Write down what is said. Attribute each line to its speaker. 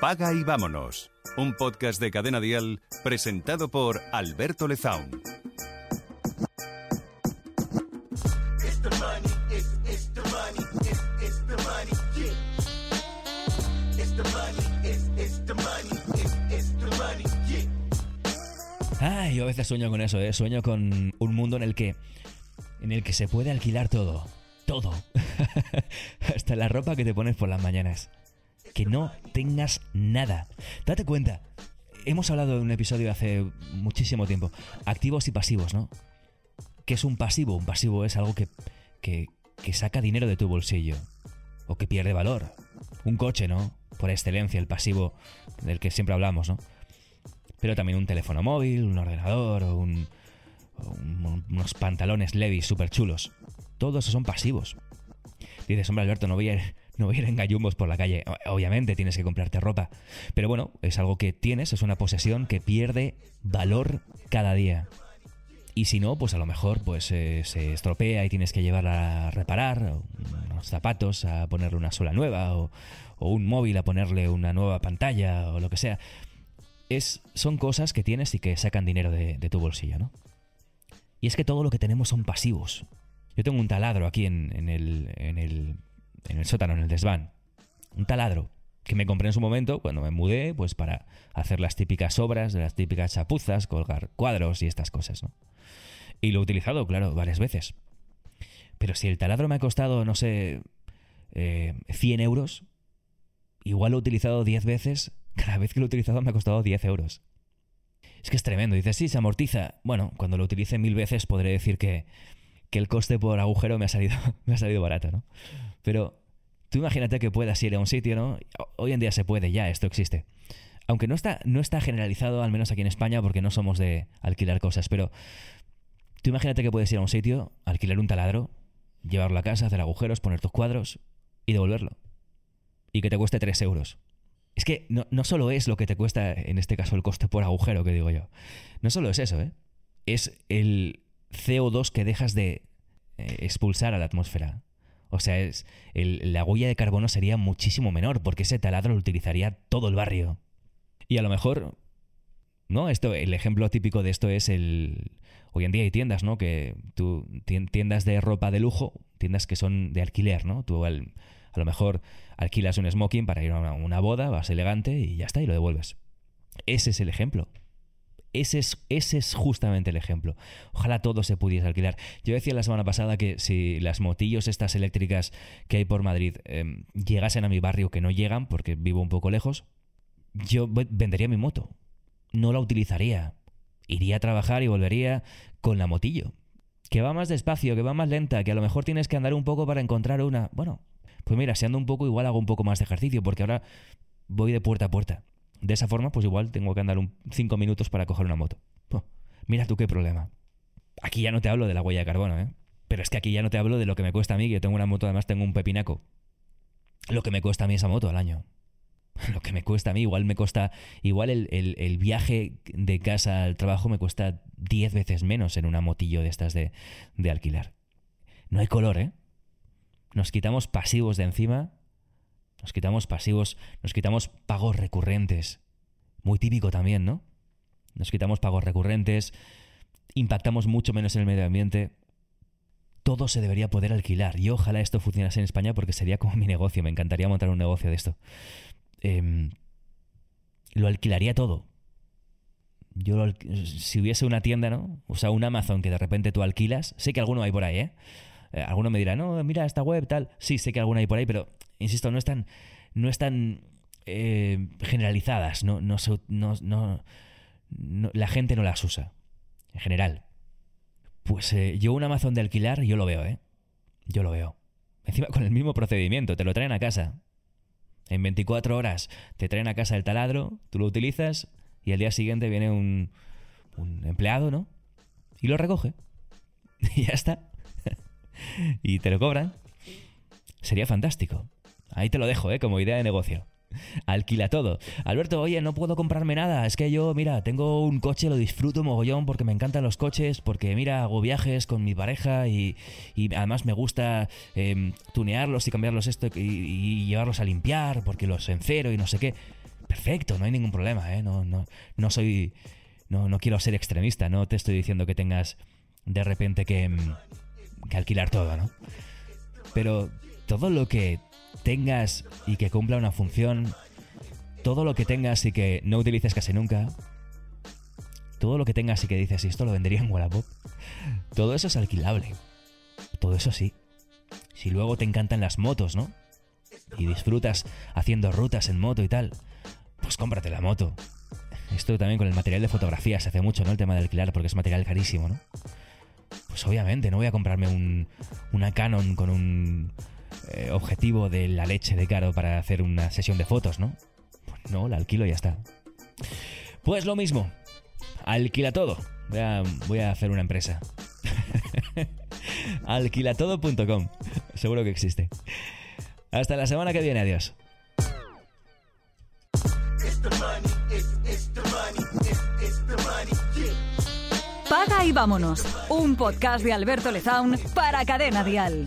Speaker 1: Paga y vámonos. Un podcast de Cadena Dial presentado por Alberto Lezaun.
Speaker 2: Ay, yo a veces sueño con eso, ¿eh? Sueño con un mundo en el que. en el que se puede alquilar todo. Todo. Hasta la ropa que te pones por las mañanas. Que no tengas nada. Date cuenta. Hemos hablado de un episodio hace muchísimo tiempo. Activos y pasivos, ¿no? ¿Qué es un pasivo? Un pasivo es algo que, que, saca dinero de tu bolsillo. O que pierde valor. Un coche, ¿no? Por excelencia, el pasivo del que siempre hablamos, ¿no? pero también un teléfono móvil, un ordenador o, un, unos pantalones Levi's súper chulos. Todos son pasivos. Dices, hombre Alberto, no voy a ir, no voy a en gallumbos por la calle. Obviamente tienes que comprarte ropa. Pero bueno, es algo que tienes, es una posesión que pierde valor cada día. Y si no, pues a lo mejor pues eh, se estropea y tienes que llevarla a reparar, unos zapatos a ponerle una suela nueva, o, o un móvil a ponerle una nueva pantalla, o lo que sea es, son cosas que tienes y que sacan dinero de, de tu bolsillo, ¿no? Y es que todo lo que tenemos son pasivos. Yo tengo un taladro aquí en, en el, en, el, en el sótano, en el desván. Un taladro que me compré en su momento cuando me mudé, pues para hacer las típicas obras, las típicas chapuzas, colgar cuadros y estas cosas, ¿no? Y lo he utilizado, claro, varias veces. Pero si el taladro me ha costado, no sé, eh, 100 euros, igual lo he utilizado 10 veces, cada vez que lo he utilizado me ha costado 10 euros. Es que es tremendo. Dices, sí, se amortiza. Bueno, cuando lo utilice mil veces podré decir que, que el coste por agujero me ha salido, me ha salido barato, ¿no? Pero tú imagínate que puedas ir a un sitio, ¿no? Hoy en día se puede, ya, esto existe. Aunque no está, no está generalizado, al menos aquí en España, porque no somos de alquilar cosas, pero tú imagínate que puedes ir a un sitio, alquilar un taladro, llevarlo a casa, hacer agujeros, poner tus cuadros y devolverlo. Y que te cueste 3 euros. Es que no, no solo es lo que te cuesta, en este caso, el coste por agujero, que digo yo. No solo es eso, ¿eh? Es el CO2 que dejas de eh, expulsar a la atmósfera. O sea, es la huella de carbono sería muchísimo menor, porque ese taladro lo utilizaría todo el barrio. Y a lo mejor, ¿no? Esto, el ejemplo típico de esto es el. Hoy en día hay tiendas, ¿no? Que tú, tien- tiendas de ropa de lujo, tiendas que son de alquiler, ¿no? Tú a lo mejor alquilas un smoking para ir a una, una boda, vas elegante y ya está, y lo devuelves. Ese es el ejemplo. Ese es, ese es justamente el ejemplo. Ojalá todo se pudiese alquilar. Yo decía la semana pasada que si las motillos estas eléctricas que hay por Madrid eh, llegasen a mi barrio, que no llegan porque vivo un poco lejos, yo ve- vendería mi moto. No la utilizaría. Iría a trabajar y volvería con la motillo. Que va más despacio, que va más lenta, que a lo mejor tienes que andar un poco para encontrar una. Bueno, pues mira, si ando un poco, igual hago un poco más de ejercicio, porque ahora voy de puerta a puerta. De esa forma, pues igual tengo que andar 5 minutos para coger una moto. Mira tú qué problema. Aquí ya no te hablo de la huella de carbono, ¿eh? Pero es que aquí ya no te hablo de lo que me cuesta a mí, que yo tengo una moto, además tengo un pepinaco. Lo que me cuesta a mí esa moto al año. Lo que me cuesta a mí, igual me cuesta, igual el, el- el viaje de casa al trabajo me cuesta 10 veces menos en una motillo de estas de, de alquilar. No hay color, ¿eh? Nos quitamos pasivos de encima, nos quitamos pasivos, nos quitamos pagos recurrentes. Muy típico también, ¿no? Nos quitamos pagos recurrentes, impactamos mucho menos en el medio ambiente. Todo se debería poder alquilar. Y ojalá esto funcionase en España porque sería como mi negocio. Me encantaría montar un negocio de esto. Em, lo alquilaría todo. Yo lo si hubiese una tienda, ¿no? O sea, un Amazon que de repente tú alquilas. Sé que alguno hay por ahí, ¿eh? Eh, alguno me dirá, no, mira esta web, tal. Sí, sé que alguna hay por ahí, pero insisto, no están, no están eh, generalizadas. No, no, la gente no las usa, en general. Pues eh, yo un Amazon de alquilar, yo lo veo, ¿eh? Yo lo veo. Encima con el mismo procedimiento, te lo traen a casa. En 24 horas te traen a casa el taladro, tú lo utilizas y al día siguiente viene un, un empleado, ¿no? Y lo recoge. Y ya está. y te lo cobran. Sería fantástico. Ahí te lo dejo, ¿eh? Como idea de negocio. Alquila todo. Alberto, oye, no puedo comprarme nada. Es que yo, mira, tengo un coche, lo disfruto mogollón porque me encantan los coches, porque, mira, hago viajes con mi pareja y, y además me gusta eh, tunearlos y cambiarlos esto y, llevarlos a limpiar porque los encero y no sé qué. perfecto, no hay ningún problema, ¿eh? No, no, no soy. No, no quiero ser extremista, no te estoy diciendo que tengas de repente que, mm, que alquilar todo, ¿no? Pero todo lo que tengas y que cumpla una función, todo lo que tengas y que no utilices casi nunca, todo lo que tengas y que dices, esto lo vendería en Wallapop, todo eso es alquilable. Todo eso sí. Si luego te encantan las motos, ¿no? Y disfrutas haciendo rutas en moto y tal, pues cómprate la moto. Esto también con el material de fotografía se hace mucho, ¿no? El tema de alquilar, porque es material carísimo, ¿no? Pues obviamente, no voy a comprarme un, una Canon con un eh, objetivo de la leche de caro para hacer una sesión de fotos, ¿no? Pues no, la alquilo y ya está. Pues lo mismo, alquila todo. Voy voy a hacer una empresa. Alquilatodo.com. Seguro que existe. Hasta la semana que viene, adiós.
Speaker 3: Paga y vámonos. Un podcast de Alberto Lezaun para Cadena Dial.